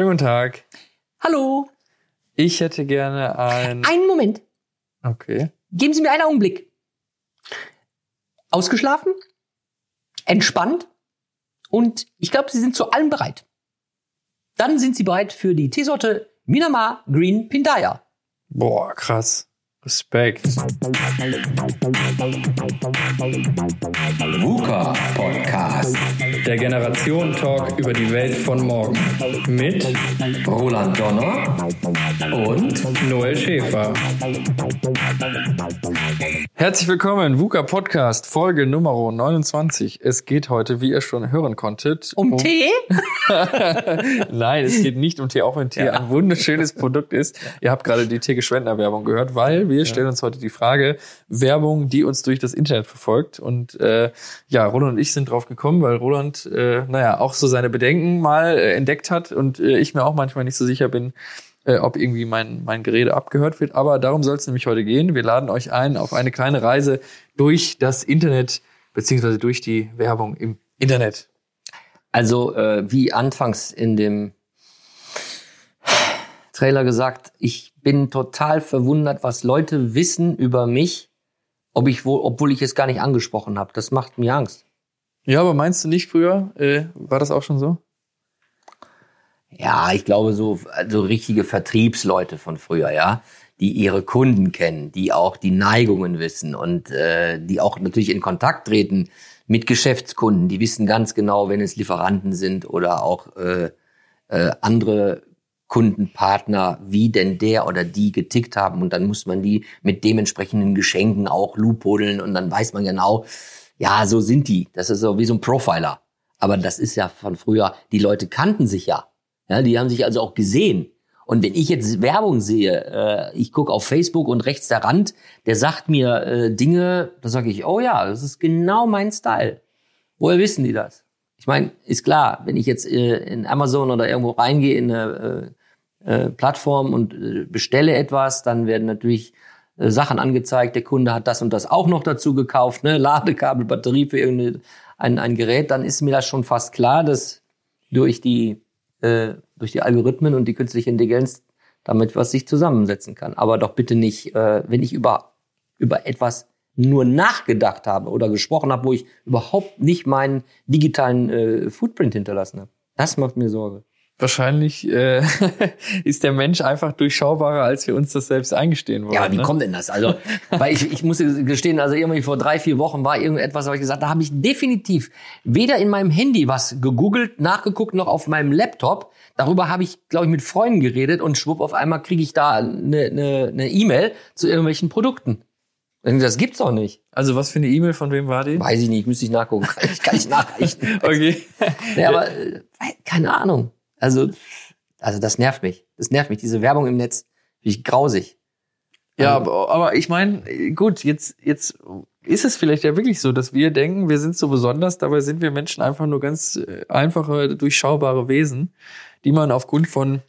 Schönen guten Tag. Hallo. Ich hätte gerne ein. Einen Moment. Okay. Geben Sie mir einen Augenblick. Ausgeschlafen? Entspannt? Und ich glaube, Sie sind zu allem bereit. Dann sind Sie bereit für die Teesorte Minamar Green Pindaya. Boah, krass. Respekt. VUCA Podcast. Der Generation Talk über die Welt von morgen. Mit Roland Donner und Noel Schäfer. Herzlich willkommen, VUCA Podcast, Folge Nummer 29. Es geht heute, wie ihr schon hören konntet, Um, Tee? Nein, es geht nicht um Tee, auch wenn Tee Ja. ein wunderschönes Produkt ist. Ihr habt gerade die Tee Geschwendner Werbung gehört, weil wir stellen uns heute die Frage, Werbung, die uns durch das Internet verfolgt. Und äh, ja, Roland und ich sind drauf gekommen, weil Roland, äh, naja, auch so seine Bedenken mal äh, entdeckt hat und äh, ich mir auch manchmal nicht so sicher bin, äh, ob irgendwie mein, mein Gerede abgehört wird. Aber darum soll es nämlich heute gehen. Wir laden euch ein auf eine kleine Reise durch das Internet, beziehungsweise durch die Werbung im Internet. Also, äh, wie anfangs in dem Trailer gesagt, ich bin total verwundert, was Leute wissen über mich, ob ich wohl, obwohl ich es gar nicht angesprochen habe. Das macht mir Angst. Ja, aber meinst du nicht früher, äh, war das auch schon so? Ja, ich glaube, so also richtige Vertriebsleute von früher, ja, die ihre Kunden kennen, die auch die Neigungen wissen und äh, die auch natürlich in Kontakt treten mit Geschäftskunden. Die wissen ganz genau, wenn es Lieferanten sind oder auch äh, äh, andere Kundenpartner, wie denn der oder die getickt haben. Und dann muss man die mit dementsprechenden Geschenken auch lupodeln und dann weiß man genau, ja, so sind die. Das ist so wie so ein Profiler. Aber das ist ja von früher, die Leute kannten sich ja. Ja, die haben sich also auch gesehen. Und wenn ich jetzt Werbung sehe, äh, ich gucke auf Facebook und rechts der Rand, der sagt mir äh, Dinge, da sage ich, oh ja, das ist genau mein Style. Woher wissen die das? Ich meine, ist klar, wenn ich jetzt äh, in Amazon oder irgendwo reingehe in eine äh, Plattform und äh, bestelle etwas, dann werden natürlich äh, Sachen angezeigt, der Kunde hat das und das auch noch dazu gekauft, ne? Ladekabel, Batterie für irgendein ein, ein Gerät, dann ist mir das schon fast klar, dass durch die äh, durch die Algorithmen und die künstliche Intelligenz damit was sich zusammensetzen kann. Aber doch bitte nicht, äh, wenn ich über über etwas nur nachgedacht habe oder gesprochen habe, wo ich überhaupt nicht meinen digitalen äh, Footprint hinterlassen habe. Das macht mir Sorge. Wahrscheinlich äh, ist der Mensch einfach durchschaubarer, als wir uns das selbst eingestehen wollen. Ja, wie ne? kommt denn das? Also, weil ich, ich muss gestehen, also irgendwie vor drei, vier Wochen war irgendetwas, habe ich gesagt, da habe ich definitiv weder in meinem Handy was gegoogelt, nachgeguckt, noch auf meinem Laptop. Darüber habe ich, glaube ich, mit Freunden geredet und schwupp, auf einmal kriege ich da eine eine eine E-Mail zu irgendwelchen Produkten. Das gibt's doch nicht. Also was für eine E-Mail von wem war die? Weiß ich nicht, müsste ich nachgucken. Ich kann nicht nachreichen. Okay. Nee, aber äh, keine Ahnung. Also, also das nervt mich. Das nervt mich. Diese Werbung im Netz, ich grausig. Ja, aber, aber ich meine, gut, jetzt, jetzt ist es vielleicht ja wirklich so, dass wir denken, wir sind so besonders, dabei sind wir Menschen einfach nur ganz äh, einfache, durchschaubare Wesen, die man aufgrund von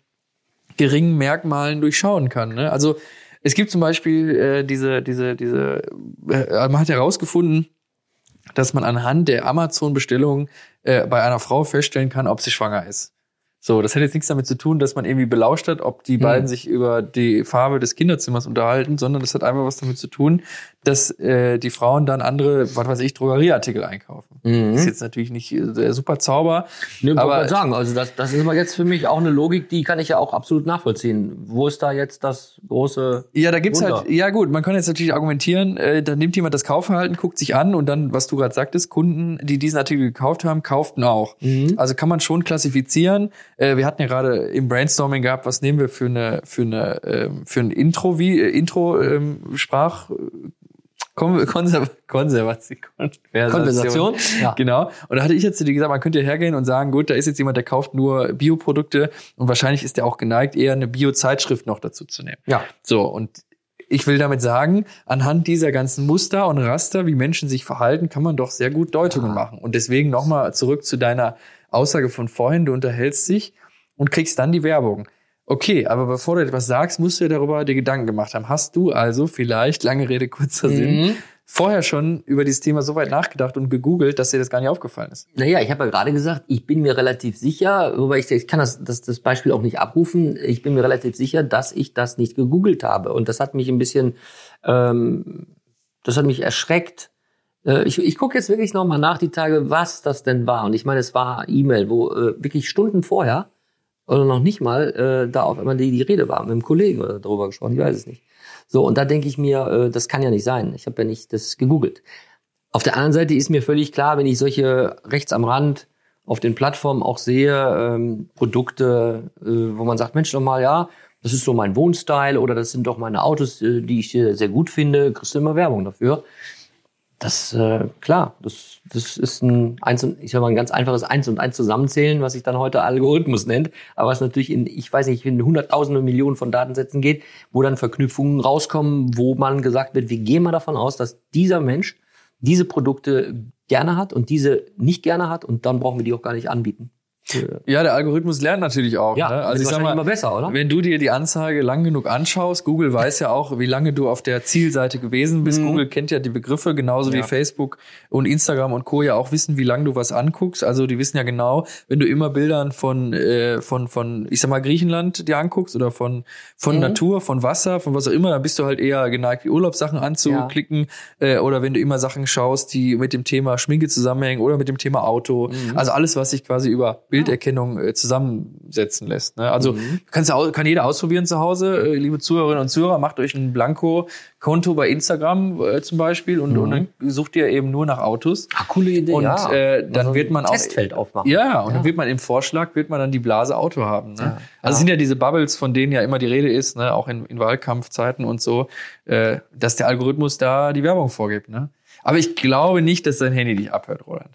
geringen Merkmalen durchschauen kann. Ne? Also es gibt zum Beispiel äh, diese, diese, diese, äh, man hat herausgefunden, dass man anhand der Amazon-Bestellung äh, bei einer Frau feststellen kann, ob sie schwanger ist. So, das hat jetzt nichts damit zu tun, dass man irgendwie belauscht hat, ob die beiden sich über die Farbe des Kinderzimmers unterhalten, sondern das hat einfach was damit zu tun, dass äh, die Frauen dann andere, was weiß ich, Drogerieartikel einkaufen. Mhm. Das ist jetzt natürlich nicht äh, der super Zauber, Ne, aber aber sagen, also das, das ist aber jetzt für mich auch eine Logik, die kann ich ja auch absolut nachvollziehen. Wo ist da jetzt das große? Ja, da gibt's Wunder. halt, ja gut, man kann jetzt natürlich argumentieren, äh, dann nimmt jemand das Kaufverhalten, guckt sich an und dann, was du gerade sagtest, Kunden, die diesen Artikel gekauft haben, kauften auch. Mhm. Also kann man schon klassifizieren. Äh, wir hatten ja gerade im Brainstorming gehabt, was nehmen wir für eine, für eine, ähm, für ein Intro, wie, äh, Intro, ähm, Sprach, Kon Konser Konservation. Konversation? Ja. Genau. Und da hatte ich jetzt zu dir gesagt, man könnte ja hergehen und sagen, gut, da ist jetzt jemand, der kauft nur Bioprodukte und wahrscheinlich ist der auch geneigt, eher eine Biozeitschrift noch dazu zu nehmen. Ja. So, und ich will damit sagen, anhand dieser ganzen Muster und Raster, wie Menschen sich verhalten, kann man doch sehr gut Deutungen machen. Und deswegen nochmal zurück zu deiner Aussage von vorhin, du unterhältst dich und kriegst dann die Werbung. Okay, aber bevor du etwas sagst, musst du dir darüber die Gedanken gemacht haben. Hast du also vielleicht, lange Rede, kurzer Sinn, Mhm. vorher schon über dieses Thema so weit nachgedacht und gegoogelt, dass dir das gar nicht aufgefallen ist. Naja, ich habe ja gerade gesagt, ich bin mir relativ sicher, wobei ich, ich kann das, das, das Beispiel auch nicht abrufen, ich bin mir relativ sicher, dass ich das nicht gegoogelt habe. Und das hat mich ein bisschen, ähm, das hat mich erschreckt. Äh, ich ich gucke jetzt wirklich nochmal nach die Tage, was das denn war. Und ich meine, es war E-Mail, wo äh, wirklich Stunden vorher oder noch nicht mal äh, da auf einmal die, die Rede war mit einem Kollegen oder darüber gesprochen, ich weiß es nicht. So, und da denke ich mir, äh, das kann ja nicht sein. Ich habe ja nicht das gegoogelt. Auf der anderen Seite ist mir völlig klar, wenn ich solche rechts am Rand auf den Plattformen auch sehe, ähm, Produkte, äh, wo man sagt, Mensch, nochmal, ja, das ist so mein Wohnstyle oder das sind doch meine Autos, äh, die ich äh, sehr gut finde, kriegst du immer Werbung dafür. Das, äh, klar, das, das ist ein, eins und, ich sag mal, ein ganz einfaches Eins und Eins zusammenzählen, was sich dann heute Algorithmus nennt, aber was natürlich in, ich weiß nicht, in hunderttausende Millionen von Datensätzen geht, wo dann Verknüpfungen rauskommen, wo man gesagt wird, wir gehen mal davon aus, dass dieser Mensch diese Produkte gerne hat und diese nicht gerne hat und dann brauchen wir die auch gar nicht anbieten. Ja, der Algorithmus lernt natürlich auch. Ja, ne? also ich sag mal, immer besser, oder? Wenn du dir die Anzeige lang genug anschaust, Google weiß ja auch, wie lange du auf der Zielseite gewesen bist. Mhm. Google kennt ja die Begriffe, genauso wie Ja. Facebook und Instagram und Co. ja auch wissen, wie lange du was anguckst. Also die wissen ja genau, wenn du immer Bildern von, äh, von, von, ich sag mal, Griechenland dir anguckst oder von, von Mhm. Natur, von Wasser, von was auch immer, dann bist du halt eher geneigt, die Urlaubssachen anzuklicken. Äh, oder wenn du immer Sachen schaust, die mit dem Thema Schminke zusammenhängen oder mit dem Thema Auto. Mhm. Also alles, was sich quasi über Bilderkennung äh, zusammensetzen lässt. Ne? Also Mhm. kannst kann jeder ausprobieren zu Hause, äh, liebe Zuhörerinnen und Zuhörer, macht euch ein Blanko-Konto bei Instagram äh, zum Beispiel und, und dann sucht ihr eben nur nach Autos. Ah, coole Idee. Und ja. äh, dann Also wird man auch Testfeld aufmachen. ja, und Ja. dann wird man im Vorschlag, wird man dann die Blase Auto haben. Ne? Ja. Also es sind ja diese Bubbles, von denen ja immer die Rede ist, ne? auch in, in Wahlkampfzeiten und so, äh, dass der Algorithmus da die Werbung vorgibt. Ne? Aber ich glaube nicht, dass dein Handy dich abhört, Roland.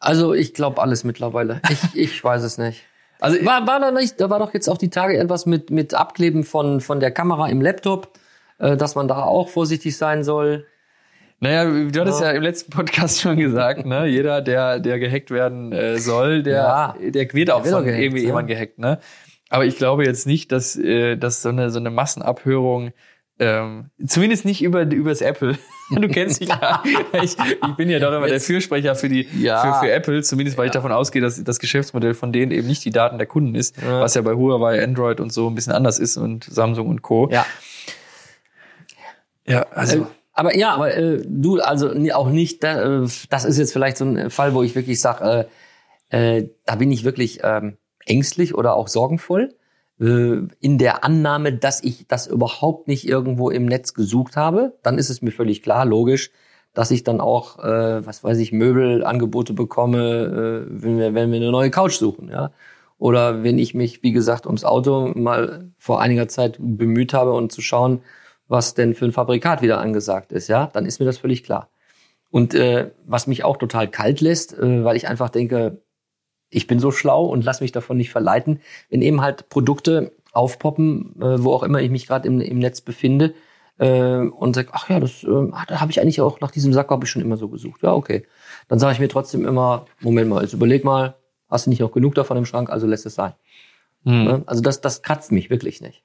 Also ich glaube alles mittlerweile. Ich, ich weiß es nicht. Also War, war da nicht, da war doch jetzt auch die Tage etwas mit, mit Abkleben von, von der Kamera im Laptop, äh, dass man da auch vorsichtig sein soll. Naja, du hattest Ja. ja im letzten Podcast schon gesagt, ne? Jeder, der, der gehackt werden äh, soll, der, Ja. der wird auch wird von gehackt, irgendwie ja. jemand gehackt, ne? Aber ich glaube jetzt nicht, dass, äh, dass so eine, so eine Massenabhörung, ähm, zumindest nicht über übers Apple. Du kennst mich ja. Ich, ich bin ja doch immer der Fürsprecher für die Ja. für, für Apple, zumindest weil ich davon ausgehe, dass das Geschäftsmodell von denen eben nicht die Daten der Kunden ist, was ja bei Huawei, Android und so ein bisschen anders ist und Samsung und Co. Ja. ja also Äh, aber ja, aber äh, du, also auch nicht, da, äh, das ist jetzt vielleicht so ein Fall, wo ich wirklich sage, äh, äh, da bin ich wirklich ähm, ängstlich oder auch sorgenvoll in der Annahme, dass ich das überhaupt nicht irgendwo im Netz gesucht habe. Dann ist es mir völlig klar, logisch, dass ich dann auch, äh, was weiß ich, Möbelangebote bekomme, äh, wenn, wir, wenn wir eine neue Couch suchen, ja. Oder wenn ich mich, wie gesagt, ums Auto mal vor einiger Zeit bemüht habe und zu schauen, was denn für ein Fabrikat wieder angesagt ist, ja, dann ist mir das völlig klar. Und äh, was mich auch total kalt lässt, äh, weil ich einfach denke, ich bin so schlau und lass mich davon nicht verleiten, wenn eben halt Produkte aufpoppen, äh, wo auch immer ich mich gerade im, im Netz befinde, äh, und sag, ach ja, das, äh, ah, da habe ich eigentlich auch nach diesem Sack habe ich schon immer so gesucht. Ja, okay. Dann sage ich mir trotzdem immer, Moment mal, jetzt überleg mal, hast du nicht noch genug davon im Schrank, also lässt es sein. hm. Ne? Also das, das kratzt mich wirklich nicht.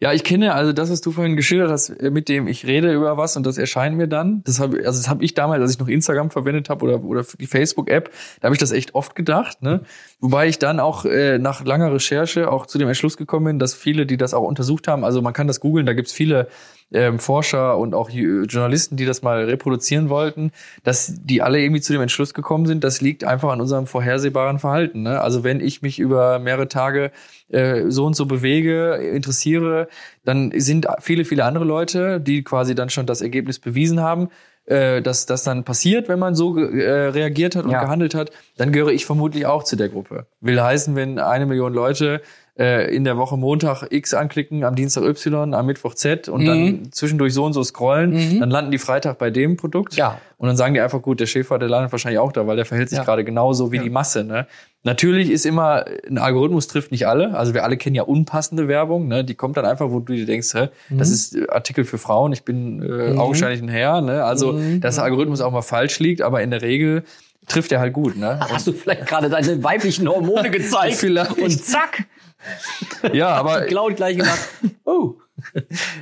Ja, ich kenne also das, was du vorhin geschildert hast, mit dem ich rede über was und das erscheint mir dann. Das habe also das habe ich damals, als ich noch Instagram verwendet habe oder oder die Facebook App, da habe ich das echt oft gedacht, ne? Wobei ich dann auch äh, nach langer Recherche auch zu dem Entschluss gekommen bin, dass viele, die das auch untersucht haben, also man kann das googeln, da gibt's viele ähm, Forscher und auch Journalisten, die das mal reproduzieren wollten, dass die alle irgendwie zu dem Entschluss gekommen sind, das liegt einfach an unserem vorhersehbaren Verhalten. Ne? Also wenn ich mich über mehrere Tage äh, so und so bewege, interessiere, dann sind viele, viele andere Leute, die quasi dann schon das Ergebnis bewiesen haben, äh, dass das dann passiert, wenn man so äh, reagiert hat und Ja. gehandelt hat, dann gehöre ich vermutlich auch zu der Gruppe. Will heißen, wenn eine Million Leute äh, in der Woche Montag X anklicken, am Dienstag Y, am Mittwoch Z und dann zwischendurch so und so scrollen, dann landen die Freitag bei dem Produkt. Ja. Und dann sagen die einfach, gut, der Schäfer, der landet wahrscheinlich auch da, weil der verhält sich Ja. gerade genauso wie die Masse. Ne? Natürlich ist immer, ein Algorithmus trifft nicht alle. Also wir alle kennen ja unpassende Werbung. Ne? Die kommt dann einfach, wo du dir denkst, hä, das ist äh, Artikel für Frauen, ich bin äh, augenscheinlich ein Herr. Ne? Also, dass der Algorithmus auch mal falsch liegt, aber in der Regel trifft er halt gut. Ne? Hast du vielleicht gerade deine weiblichen Hormone gezeigt? Vielleicht. Und zack, Ja, aber Cloud gleich gemacht. Oh.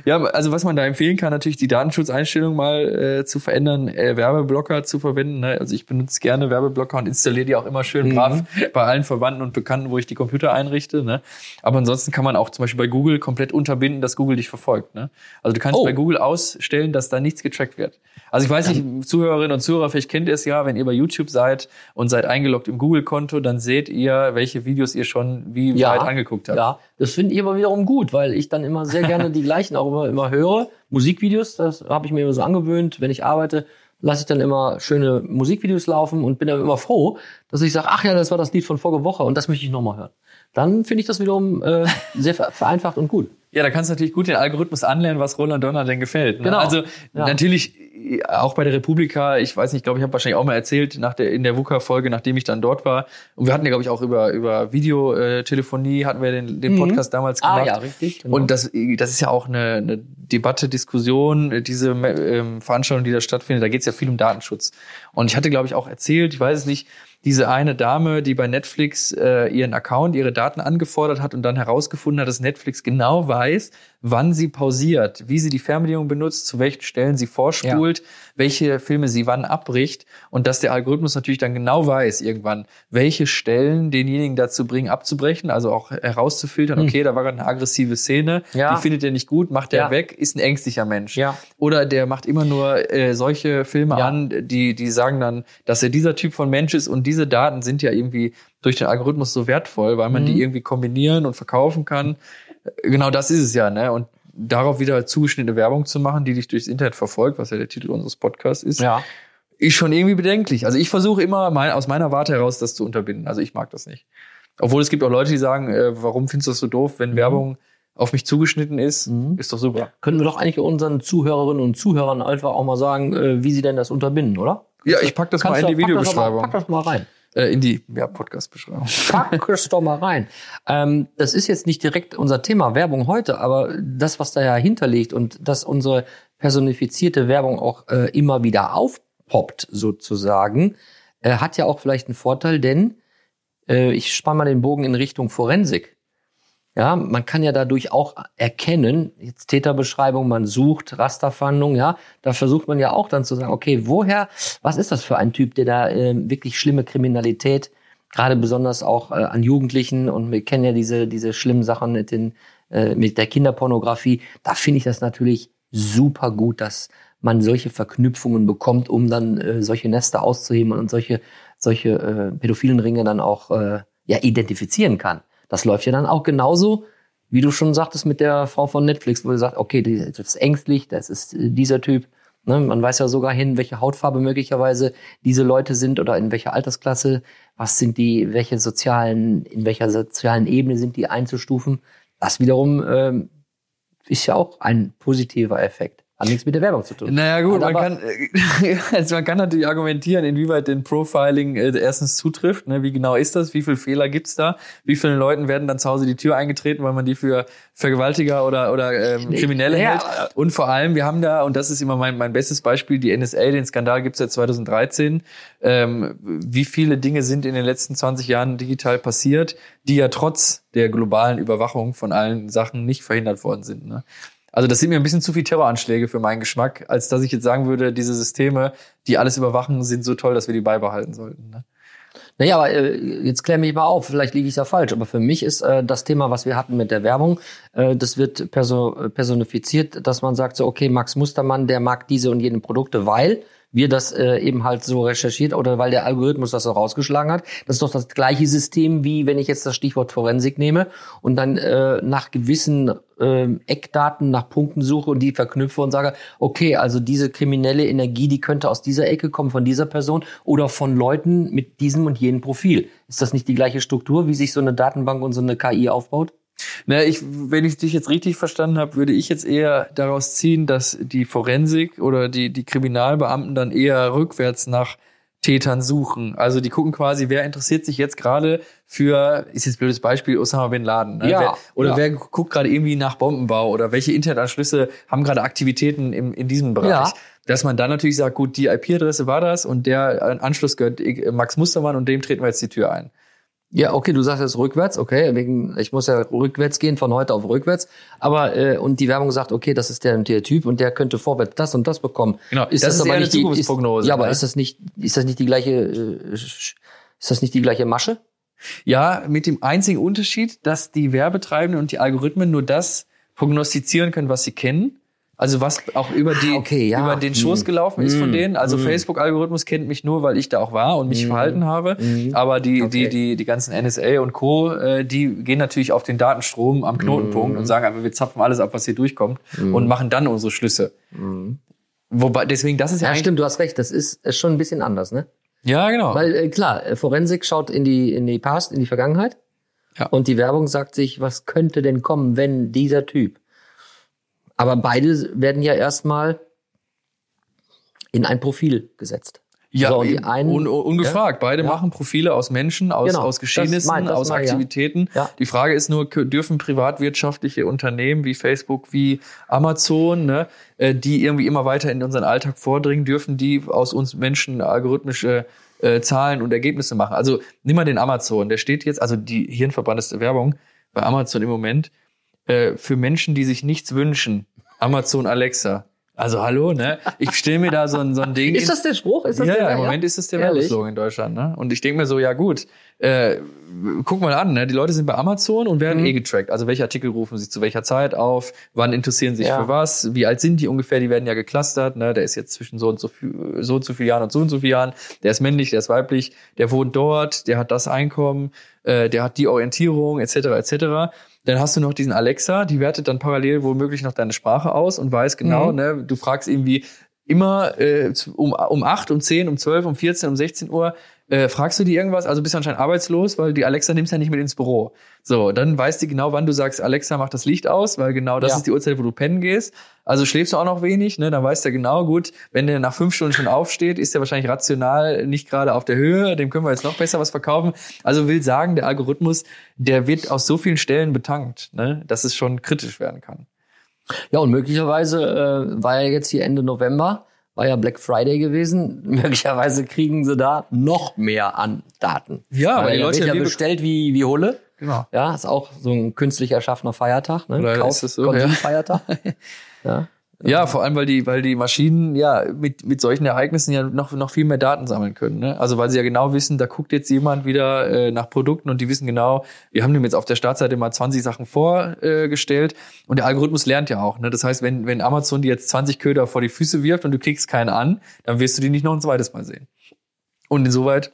Ja, also was man da empfehlen kann, natürlich die Datenschutzeinstellung mal äh, zu verändern, äh, Werbeblocker zu verwenden. Ne? Also ich benutze gerne Werbeblocker und installiere die auch immer schön brav bei allen Verwandten und Bekannten, wo ich die Computer einrichte. Ne? Aber ansonsten kann man auch zum Beispiel bei Google komplett unterbinden, dass Google dich verfolgt. Ne? Also du kannst Oh. bei Google ausstellen, dass da nichts getrackt wird. Also ich weiß nicht, Zuhörerinnen und Zuhörer, vielleicht kennt ihr es ja, wenn ihr bei YouTube seid und seid eingeloggt im Google-Konto, dann seht ihr, welche Videos ihr schon wie weit angeguckt habt. Ja, das finde ich aber wiederum gut, weil ich dann immer sehr gerne die gleichen auch immer, immer höre. Musikvideos, das habe ich mir immer so angewöhnt. Wenn ich arbeite, lasse ich dann immer schöne Musikvideos laufen und bin dann immer froh, dass ich sage, ach ja, das war das Lied von vorige Woche und das möchte ich nochmal hören. Dann finde ich das wiederum äh, sehr ver- vereinfacht und gut. Ja, da kannst du natürlich gut den Algorithmus anlernen, was Roland Donner denn gefällt. Ne? Genau. Also Ja. natürlich äh, auch bei der Republika, ich weiß nicht, ich glaube, ich habe wahrscheinlich auch mal erzählt nach der in der VUCA-Folge, nachdem ich dann dort war. Und wir hatten ja, glaube ich, auch über über Videotelefonie hatten wir den, den Podcast damals Ah, gemacht. ja, richtig, genau. Und das das ist ja auch eine, eine Debatte, Diskussion, äh, diese ähm, Veranstaltung, die da stattfindet. Da geht es ja viel um Datenschutz. Und ich hatte, glaube ich, auch erzählt, ich weiß es nicht, diese eine Dame, die bei Netflix äh, ihren Account, ihre Daten angefordert hat und dann herausgefunden hat, dass Netflix genau weiß, wann sie pausiert, wie sie die Fernbedienung benutzt, zu welchen Stellen sie vorspult, welche Filme sie wann abbricht und dass der Algorithmus natürlich dann genau weiß irgendwann, welche Stellen denjenigen dazu bringen, abzubrechen, also auch herauszufiltern, okay, da war gerade eine aggressive Szene, Hm. Ja. die findet er nicht gut, macht er Ja. weg, ist ein ängstlicher Mensch. Ja. Oder der macht immer nur äh, solche Filme Ja. an, die, die sagen dann, dass er dieser Typ von Mensch ist und diese Daten sind ja irgendwie durch den Algorithmus so wertvoll, weil man Mhm. die irgendwie kombinieren und verkaufen kann. Genau das ist es ja, ne? Und darauf wieder zugeschnittene Werbung zu machen, die dich durchs Internet verfolgt, was ja der Titel unseres Podcasts ist, Ja. ist schon irgendwie bedenklich. Also ich versuche immer mein, aus meiner Warte heraus das zu unterbinden. Also ich mag das nicht. Obwohl es gibt auch Leute, die sagen, äh, warum findest du das so doof, Mhm. wenn Werbung auf mich zugeschnitten ist? Ist doch super. Könnten wir doch eigentlich unseren Zuhörerinnen und Zuhörern einfach auch mal sagen, äh, wie sie denn das unterbinden, oder? Ja, ich pack das mal in die Videobeschreibung. Pack das mal rein. Äh, in die ja, Podcast-Beschreibung. Pack es doch mal rein. Ähm, das ist jetzt nicht direkt unser Thema Werbung heute, aber das, was da ja hinterliegt und dass unsere personifizierte Werbung auch äh, immer wieder aufpoppt, sozusagen, äh, hat ja auch vielleicht einen Vorteil, denn äh, ich spann mal den Bogen in Richtung Forensik. Ja, man kann ja dadurch auch erkennen, jetzt Täterbeschreibung, man sucht Rasterfahndung, ja, da versucht man ja auch dann zu sagen, okay, woher, was ist das für ein Typ, der da ähm, wirklich schlimme Kriminalität, gerade besonders auch äh, an Jugendlichen und wir kennen ja diese, diese schlimmen Sachen mit den, äh, mit der Kinderpornografie, da finde ich das natürlich super gut, dass man solche Verknüpfungen bekommt, um dann äh, solche Nester auszuheben und solche, solche äh, pädophilen Ringe dann auch äh, ja, identifizieren kann. Das läuft ja dann auch genauso, wie du schon sagtest mit der Frau von Netflix, wo du sagst, okay, das ist ängstlich, das ist äh, dieser Typ. Ne? Man weiß ja sogar hin, welche Hautfarbe möglicherweise diese Leute sind oder in welcher Altersklasse, was sind die, welche sozialen, in welcher sozialen Ebene sind die einzustufen. Das wiederum ähm, ist ja auch ein positiver Effekt. Hat nichts mit der Werbung zu tun. Naja gut, man kann, äh, also man kann natürlich argumentieren, inwieweit den Profiling äh, erstens zutrifft. Ne? Wie genau ist das? Wie viele Fehler gibt's da? Wie vielen Leuten werden dann zu Hause die Tür eingetreten, weil man die für Vergewaltiger oder, oder ähm, Kriminelle Ja, hält? Und vor allem, wir haben da, und das ist immer mein, mein bestes Beispiel, die NSA, den Skandal gibt's seit 2013. Ähm, wie viele Dinge sind in den letzten 20 Jahren digital passiert, die ja trotz der globalen Überwachung von allen Sachen nicht verhindert worden sind. Ne? Also das sind mir ein bisschen zu viel Terroranschläge für meinen Geschmack, als dass ich jetzt sagen würde, diese Systeme, die alles überwachen, sind so toll, dass wir die beibehalten sollten. Ne? Naja, aber äh, jetzt klär mich mal auf, vielleicht liege ich ja falsch, aber für mich ist äh, das Thema, was wir hatten mit der Werbung, äh, das wird perso äh, personifiziert, dass man sagt so, okay, Max Mustermann, der mag diese und jene Produkte, weil wir das äh, eben halt so recherchiert oder weil der Algorithmus das so rausgeschlagen hat. Das ist doch das gleiche System, wie wenn ich jetzt das Stichwort Forensik nehme und dann äh, nach gewissen ähm, Eckdaten, nach Punkten suche und die verknüpfe und sage, okay, also diese kriminelle Energie, die könnte aus dieser Ecke kommen, von dieser Person oder von Leuten mit diesem und jenem Profil. Ist das nicht die gleiche Struktur, wie sich so eine Datenbank und so eine KI aufbaut? Na, ich, wenn ich dich jetzt richtig verstanden habe, würde ich jetzt eher daraus ziehen, dass die Forensik oder die, die Kriminalbeamten dann eher rückwärts nach Tätern suchen. Also die gucken quasi, wer interessiert sich jetzt gerade für, ist jetzt ein blödes Beispiel, Osama Bin Laden. Ne? Ja, wer, oder ja. wer guckt gerade irgendwie nach Bombenbau oder welche Internetanschlüsse haben gerade Aktivitäten im, in diesem Bereich. Ja. Dass man dann natürlich sagt, gut, die IP-Adresse war das und der äh, Anschluss gehört äh, Max Mustermann und dem treten wir jetzt die Tür ein. Ja, okay, du sagst jetzt rückwärts, okay, wegen, ich muss ja rückwärts gehen, von heute auf rückwärts. Aber äh, und die Werbung sagt, okay, das ist der und der Typ und der könnte vorwärts das und das bekommen. Genau, ist das das, ist aber nicht eine die Zukunftsprognose, Ist, ja, aber ne? ist das nicht, ist das nicht die gleiche, äh, ist das nicht die gleiche Masche? Ja, mit dem einzigen Unterschied, dass die Werbetreibenden und die Algorithmen nur das prognostizieren können, was sie kennen. Also was auch über die Ah, okay, ja. über den Schoß Hm. gelaufen ist von Hm. denen. Also Hm. Facebook-Algorithmus kennt mich nur, weil ich da auch war und mich verhalten habe. Aber die Okay. die die die ganzen NSA und Co. Äh, die gehen natürlich auf den Datenstrom am Knotenpunkt und sagen einfach, wir zapfen alles ab, was hier durchkommt und machen dann unsere Schlüsse. Wobei deswegen das ist ja, Ja, stimmt, du hast recht, das ist, ist schon ein bisschen anders, ne? ja genau. Weil äh, klar, äh, Forensik schaut in die in die Past, in die Vergangenheit. Ja. Und die Werbung sagt sich, was könnte denn kommen, wenn dieser Typ. Aber beide werden ja erstmal in ein Profil gesetzt. Ja, So, einen- un, un, ungefragt. Beide Ja. machen Profile aus Menschen, aus, Genau, aus Geschehnissen, mein- aus mein, ja. Aktivitäten. Ja. Die Frage ist nur, dürfen privatwirtschaftliche Unternehmen wie Facebook, wie Amazon, ne, äh, die irgendwie immer weiter in unseren Alltag vordringen, dürfen die aus uns Menschen algorithmische äh, Zahlen und Ergebnisse machen? Also nimm mal den Amazon, der steht jetzt, also die hirnverbranneste Werbung bei Amazon im Moment, äh, für Menschen, die sich nichts wünschen. Amazon Alexa. Also hallo, ne? Ich stelle mir da so ein, so ein Ding. Ist das der Spruch? Ist das ja, der ja, im Moment ist es der? Werbeslogan in Deutschland. Ne? Und ich denke mir so, ja gut, äh, guck mal an, ne? die Leute sind bei Amazon und Mhm. werden eh getrackt. Also welche Artikel rufen sie zu welcher Zeit auf, wann interessieren sie sich Ja. für was, wie alt sind die ungefähr, die werden ja geclustert. Ne? Der ist jetzt zwischen so und so, viel, so und so viel Jahren und so und so viel Jahren. Der ist männlich, der ist weiblich, der wohnt dort, der hat das Einkommen, äh, der hat die Orientierung, etc. etc. Dann hast du noch diesen Alexa, die wertet dann parallel womöglich noch deine Sprache aus und weiß genau, Mhm. ne, du fragst irgendwie immer äh, um, um 8, um 10, um 12, um 14, um 16 Uhr, äh, fragst du die irgendwas, also bist du anscheinend arbeitslos, weil die Alexa nimmst ja nicht mit ins Büro. So, dann weiß die genau, wann du sagst, Alexa, mach das Licht aus, weil genau das Ja. ist die Uhrzeit, wo du pennen gehst. Also schläfst du auch noch wenig, ne? Dann weiß der genau, gut, wenn der nach fünf Stunden schon aufsteht, ist der wahrscheinlich rational nicht gerade auf der Höhe, dem können wir jetzt noch besser was verkaufen. Also will sagen, der Algorithmus, der wird aus so vielen Stellen betankt, ne? dass es schon kritisch werden kann. Ja, und möglicherweise äh, war ja jetzt hier Ende November, war ja Black Friday gewesen. Möglicherweise kriegen sie da noch mehr an Daten. Ja, weil die Leute ja bestellt wie, wie Hulle. Genau. Ja, ist auch so ein künstlich erschaffener Feiertag, ne? Oder ist das so. Konsumfeiertag. ja. Ja, vor allem, weil die, weil die Maschinen ja mit, mit solchen Ereignissen ja noch, noch viel mehr Daten sammeln können. Ne? Also weil sie ja genau wissen, da guckt jetzt jemand wieder äh, nach Produkten und die wissen genau, wir haben dem jetzt auf der Startseite mal 20 Sachen vorgestellt und der Algorithmus lernt ja auch. Ne? Das heißt, wenn, wenn Amazon dir jetzt 20 Köder vor die Füße wirft und du klickst keinen an, dann wirst du die nicht noch ein zweites Mal sehen. Und insoweit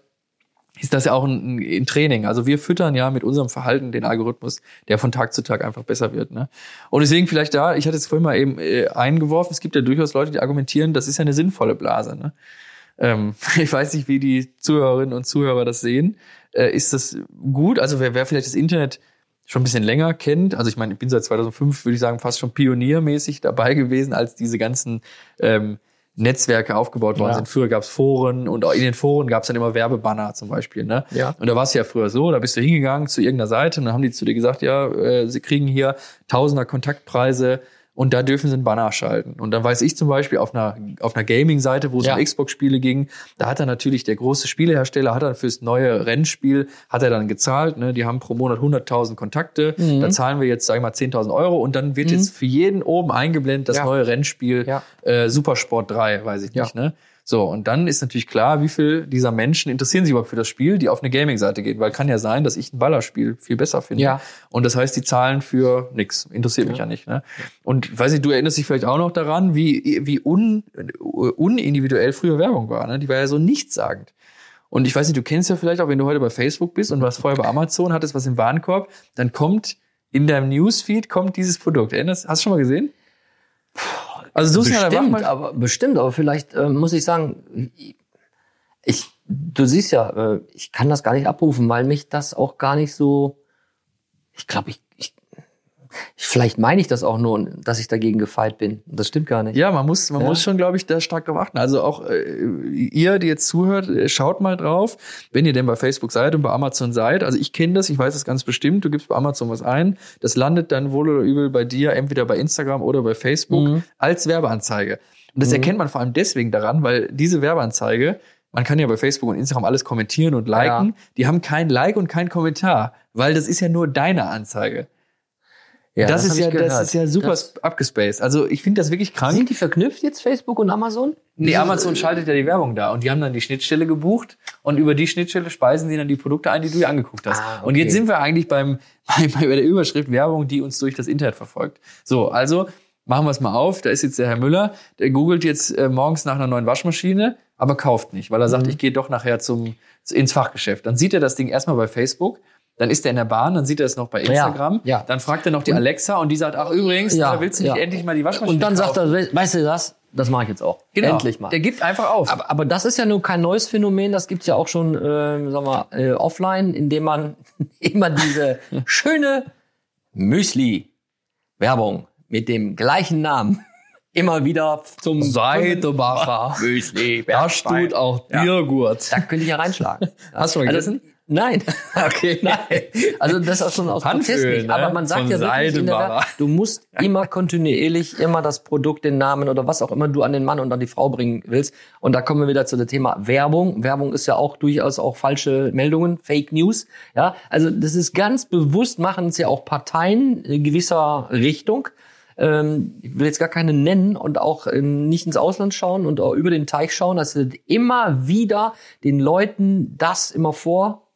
ist das ja auch ein, ein Training. Also wir füttern ja mit unserem Verhalten den Algorithmus, der von Tag zu Tag einfach besser wird. Ne? Und deswegen vielleicht da, ich hatte es vorhin mal eben äh, eingeworfen, es gibt ja durchaus Leute, die argumentieren, das ist ja eine sinnvolle Blase. Ne? Ähm, ich weiß nicht, wie die Zuhörerinnen und Zuhörer das sehen. Äh, ist das gut? Also wer, wer vielleicht das Internet schon ein bisschen länger kennt, also ich meine, ich bin seit 2005, würde ich sagen, fast schon pioniermäßig dabei gewesen, als diese ganzen ähm, Netzwerke aufgebaut worden Ja. sind. Früher gab es Foren und auch in den Foren gab es dann immer Werbebanner zum Beispiel. Ne? Ja. Und da war es ja früher so, da bist du hingegangen zu irgendeiner Seite und dann haben die zu dir gesagt, ja, äh, sie kriegen hier Tausender Kontaktpreise und da dürfen sie einen Banner schalten. Und dann weiß ich zum Beispiel auf einer, auf einer Gaming-Seite, wo es Ja. um Xbox-Spiele ging, da hat dann natürlich der große Spielehersteller, hat dann fürs neue Rennspiel, hat er dann gezahlt, ne? die haben pro Monat 100.000 Kontakte, Mhm. da zahlen wir jetzt, sag ich mal, 10.000 Euro und dann wird jetzt für jeden oben eingeblendet das Ja. neue Rennspiel Ja. äh, Supersport 3, weiß ich nicht, ne? So, und dann ist natürlich klar, wie viel dieser Menschen interessieren sich überhaupt für das Spiel, die auf eine Gaming-Seite gehen, weil kann ja sein, dass ich ein Ballerspiel viel besser finde. Ja. Und das heißt, die zahlen für nix. Interessiert mich ja nicht, ne? Und weiß nicht, du erinnerst dich vielleicht auch noch daran, wie, wie un, unindividuell früher Werbung war, ne? Die war ja so nichtssagend. Und ich weiß nicht, du kennst ja vielleicht auch, wenn du heute bei Facebook bist und was vorher bei Amazon hattest, was im Warenkorb, dann kommt in deinem Newsfeed kommt dieses Produkt. Erinnerst, hast du schon mal gesehen? Also du bestimmt, mal, aber bestimmt, aber vielleicht äh, muss ich sagen, ich, du siehst ja, äh, ich kann das gar nicht abrufen, weil mich das auch gar nicht so, ich glaube, ich, vielleicht meine ich das auch nur, dass ich dagegen gefeit bin. Das stimmt gar nicht. Ja, man muss, man Ja. muss schon, glaube ich, da stark drauf achten. Also auch äh, ihr, die jetzt zuhört, äh, schaut mal drauf, wenn ihr denn bei Facebook seid und bei Amazon seid. Also ich kenne das, ich weiß das ganz bestimmt. Du gibst bei Amazon was ein, das landet dann wohl oder übel bei dir, entweder bei Instagram oder bei Facebook Mhm. als Werbeanzeige. Und das erkennt man vor allem deswegen daran, weil diese Werbeanzeige man kann ja bei Facebook und Instagram alles kommentieren und liken. Ja. Die haben kein Like und kein Kommentar, weil das ist ja nur deine Anzeige. Ja, das, ist hab ja, das ist ja super Das, abgespaced. Also ich finde das wirklich krank. sind die verknüpft jetzt, Facebook und Amazon? Nee, Amazon schaltet ja die Werbung da und die haben dann die Schnittstelle gebucht und über die Schnittstelle speisen sie dann die Produkte ein, die du dir angeguckt hast. Ah, okay. Und jetzt sind wir eigentlich beim, bei, bei der Überschrift Werbung, die uns durch das Internet verfolgt. So, also machen wir es mal auf. Da ist jetzt der Herr Müller, der googelt jetzt äh, morgens nach einer neuen Waschmaschine, aber kauft nicht, weil er Mhm. sagt, ich gehe doch nachher zum ins Fachgeschäft. Dann sieht er das Ding erstmal bei Facebook. Dann ist er in der Bahn, dann sieht er es noch bei Instagram. ja. Dann fragt er noch die Alexa und die sagt, ach übrigens, Ja, da willst du nicht ja. endlich mal die Waschmaschine Und dann sagt kaufen? er, we- weißt du das? Das mache ich jetzt auch. genau, Endlich mal. Der gibt einfach auf. Aber, aber das ist ja nur kein neues Phänomen, das gibt's ja auch schon, äh, sagen wir, äh, offline, indem man immer diese schöne Müsli-Werbung mit dem gleichen Namen immer wieder zum Seidebacher. Müsli. Das tut auch dir gut. Da könnte ich ja reinschlagen. Hast du mal Also, gegessen? Nein. Okay. Nein. Also das ist auch schon aus Hanföl, Protest nicht. ne? Aber man sagt Von ja wirklich der du musst immer kontinuierlich immer das Produkt, den Namen oder was auch immer du an den Mann und an die Frau bringen willst. Und da kommen wir wieder zu dem Thema Werbung. Werbung ist ja auch durchaus auch falsche Meldungen, Fake News. Ja, also das ist ganz bewusst machen es ja auch Parteien in gewisser Richtung. Ähm, ich will jetzt gar keine nennen und auch äh, nicht ins Ausland schauen und auch über den Teich schauen. Das wird immer wieder den Leuten das immer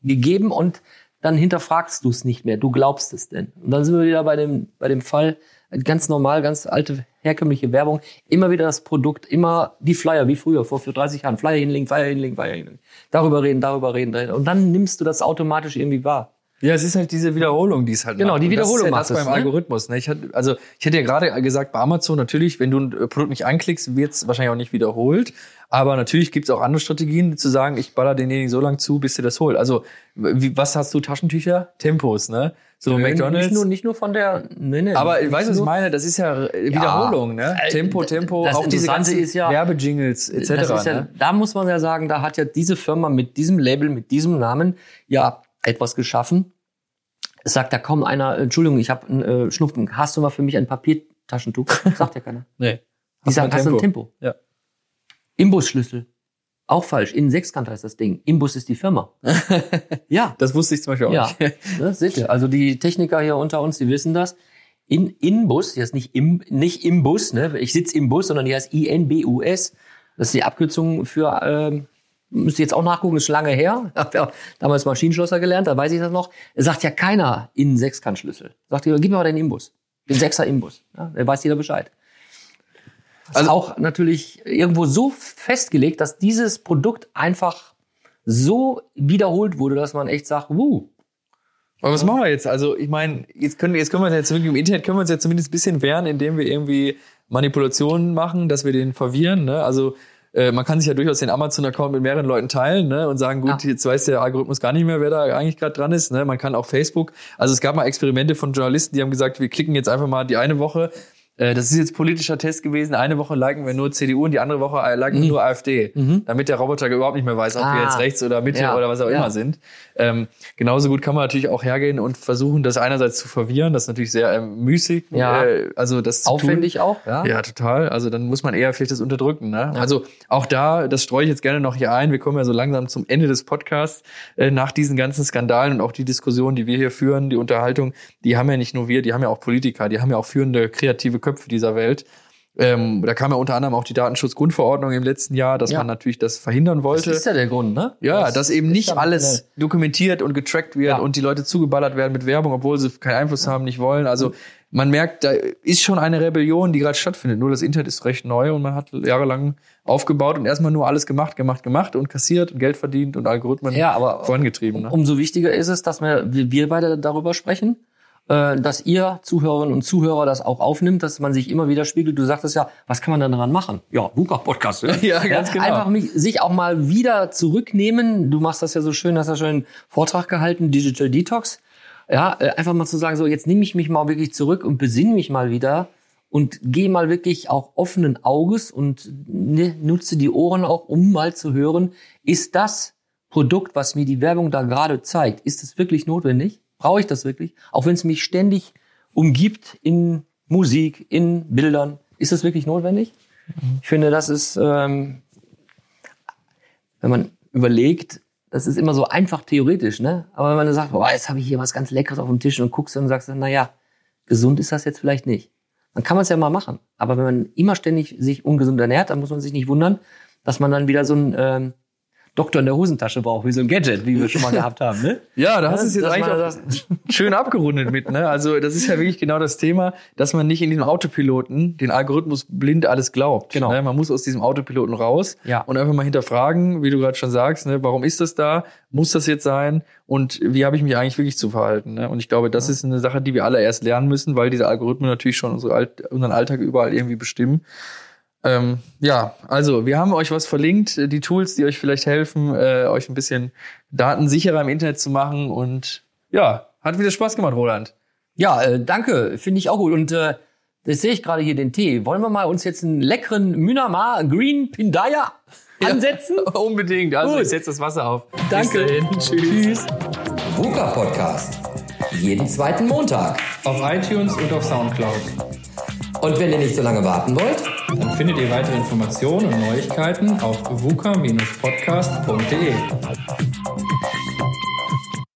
vorgegeben und dann hinterfragst du es nicht mehr. Du glaubst es denn. Und dann sind wir wieder bei dem, bei dem Fall, äh, ganz normal, ganz alte, herkömmliche Werbung. Immer wieder das Produkt, immer die Flyer, wie früher, vor, vor 30 Jahren. Flyer hinlegen, Flyer hinlegen, Flyer hinlegen. Darüber reden, darüber reden. reden. Und dann nimmst du das automatisch irgendwie wahr. Ja, es ist halt diese Wiederholung, die es halt Genau, macht. die Und Wiederholung das ist ja macht das beim ne? Algorithmus. Ne? Ich hatte, also ich hätte ja gerade gesagt, bei Amazon natürlich, wenn du ein äh, Produkt nicht anklickst, wird es wahrscheinlich auch nicht wiederholt. Aber natürlich gibt es auch andere Strategien, zu sagen, ich baller denjenigen so lang zu, bis dir das holt. Also wie, was hast du? Taschentücher? Tempos, ne? So McDonalds. Nicht nur, nicht nur von der, nee, nee. aber nicht weißt du, was ich meine? Das ist ja äh, Wiederholung, ne? Äh, Tempo, Tempo, das auch diese ganzen ist ja- Werbejingles etc. ja, ne? Da muss man ja sagen, da hat ja diese Firma mit diesem Label, mit diesem Namen ja etwas geschaffen. Es sagt ja kaum einer, Entschuldigung, ich habe einen äh, Schnupfen. Hast du mal für mich ein Papiertaschentuch? Sagt ja keiner. Nee. Die sagen, hast du ein Tempo? Ja. Imbusschlüssel. Auch falsch. In Sechskant heißt das Ding. Imbus ist die Firma. ja. Das wusste ich zum Beispiel auch Ja, nicht. seht ihr. Also die Techniker hier unter uns, die wissen das. In Inbus, heißt nicht im, nicht im Bus, ne? Ich sitze im Bus, sondern die heißt INBUS. Das ist die Abkürzung für, ähm, müsst ihr jetzt auch nachgucken, ist schon lange her. Hab ja damals Maschinenschlosser gelernt, da weiß ich das noch. Sagt ja keiner in Sechskantschlüssel. Sagt ihr, gib mir mal den Imbus. Den Sechser Imbus. Ja, da weiß jeder Bescheid. Also Also- auch natürlich irgendwo so festgelegt, dass dieses Produkt einfach so wiederholt wurde, dass man echt sagt, wuh, Aber was machen wir jetzt? Also, ich meine, jetzt können, jetzt können wir uns jetzt wirklich im Internet können wir uns jetzt zumindest ein bisschen wehren, indem wir irgendwie Manipulationen machen, dass wir den verwirren. Ne? Also, äh, man kann sich ja durchaus den Amazon-Account mit mehreren Leuten teilen ne? und sagen, gut, Ja. jetzt weiß der Algorithmus gar nicht mehr, wer da eigentlich gerade dran ist. Ne? Man kann auch Facebook. Also es gab mal Experimente von Journalisten, die haben gesagt, wir klicken jetzt einfach mal die eine Woche. Äh, Das ist jetzt politischer Test gewesen. Eine Woche liken wir nur CDU und die andere Woche äh, liken wir nur AfD, damit der Roboter überhaupt nicht mehr weiß, ob wir Mhm. Ah. jetzt rechts oder Mitte Ja. oder was auch Ja. immer sind. Ähm, genauso gut kann man natürlich auch hergehen und versuchen, das einerseits zu verwirren. Das ist natürlich sehr ähm, müßig. Ja. Äh, also das zu aufwendig Tun. auch, ja. Ja, total. Also dann muss man eher vielleicht das unterdrücken. Ne? Also auch da, das streue ich jetzt gerne noch hier ein. Wir kommen ja so langsam zum Ende des Podcasts. Äh, nach diesen ganzen Skandalen und auch die Diskussion, die wir hier führen, die Unterhaltung, die haben ja nicht nur wir, die haben ja auch Politiker, die haben ja auch führende kreative Köpfe dieser Welt. Ähm, da kam ja unter anderem auch die Datenschutzgrundverordnung im letzten Jahr, dass Ja. man natürlich das verhindern Das wollte. ist ja der Grund, ne? Ja, Das dass eben nicht ja alles dokumentiert und getrackt wird Ja. und die Leute zugeballert werden mit Werbung, obwohl sie keinen Einfluss haben, nicht wollen. Also man merkt, da ist schon eine Rebellion, die gerade stattfindet. Nur das Internet ist recht neu und man hat jahrelang aufgebaut und erstmal nur alles gemacht, gemacht, gemacht und kassiert und Geld verdient und Algorithmen Ja, aber vorangetrieben. Ne? umso wichtiger ist es, dass wir, wir beide darüber sprechen, dass ihr Zuhörerinnen und Zuhörer das auch aufnimmt, dass man sich immer wieder spiegelt. Du sagtest ja, was kann man denn daran machen? Ja, VUCA-Podcast. Ne? Ja, ganz genau. Einfach mich, sich auch mal wieder zurücknehmen. Du machst das ja so schön, hast ja schon einen Vortrag gehalten, Digital Detox. Ja, äh, einfach mal zu sagen, so jetzt nehme ich mich mal wirklich zurück und besinne mich mal wieder und gehe mal wirklich auch offenen Auges und ne, nutze die Ohren auch, um mal zu hören, ist das Produkt, was mir die Werbung da gerade zeigt, ist es wirklich notwendig? Brauche ich das wirklich? Auch wenn es mich ständig umgibt in Musik, in Bildern, ist das wirklich notwendig? Ich finde, das ist ähm, wenn man überlegt, das ist immer so einfach theoretisch, ne? Aber wenn man dann sagt, boah, jetzt habe ich hier was ganz Leckeres auf dem Tisch und guckst und sagst, dann, na ja, gesund ist das jetzt vielleicht nicht. Dann kann man es ja mal machen. Aber wenn man immer ständig sich ungesund ernährt, dann muss man sich nicht wundern, dass man dann wieder so ein ähm, Doktor in der Hosentasche braucht, wie so ein Gadget, wie wir schon mal gehabt haben. Ne? Ja, da hast du es jetzt Dass eigentlich auch schön abgerundet mit. Ne? Also das ist ja wirklich genau das Thema, dass man nicht in diesem Autopiloten den Algorithmus blind alles glaubt. Genau. Ne? Man muss aus diesem Autopiloten raus Ja. und einfach mal hinterfragen, wie du gerade schon sagst, ne? warum ist das da? Muss das jetzt sein? Und wie habe ich mich eigentlich wirklich zu verhalten? Ne? Und ich glaube, das ist eine Sache, die wir alle erst lernen müssen, weil diese Algorithmen natürlich schon unsere Alt unseren Alltag überall irgendwie bestimmen. Ähm, ja, also wir haben euch was verlinkt, äh, die Tools, die euch vielleicht helfen, äh, euch ein bisschen datensicherer im Internet zu machen. Und ja, hat wieder Spaß gemacht, Roland. Ja, äh, danke, finde ich auch gut. Und äh, das sehe ich gerade hier den Tee. Wollen wir mal uns jetzt einen leckeren Myanmar Green Pindaya ansetzen? Unbedingt. Also Gut. ich setze das Wasser auf. Danke. Bis dahin. Tschüss. VUCA Podcast. Jeden zweiten Montag. auf iTunes und auf Soundcloud. Und wenn ihr nicht so lange warten wollt, findet ihr weitere Informationen und Neuigkeiten auf vuca-podcast.de.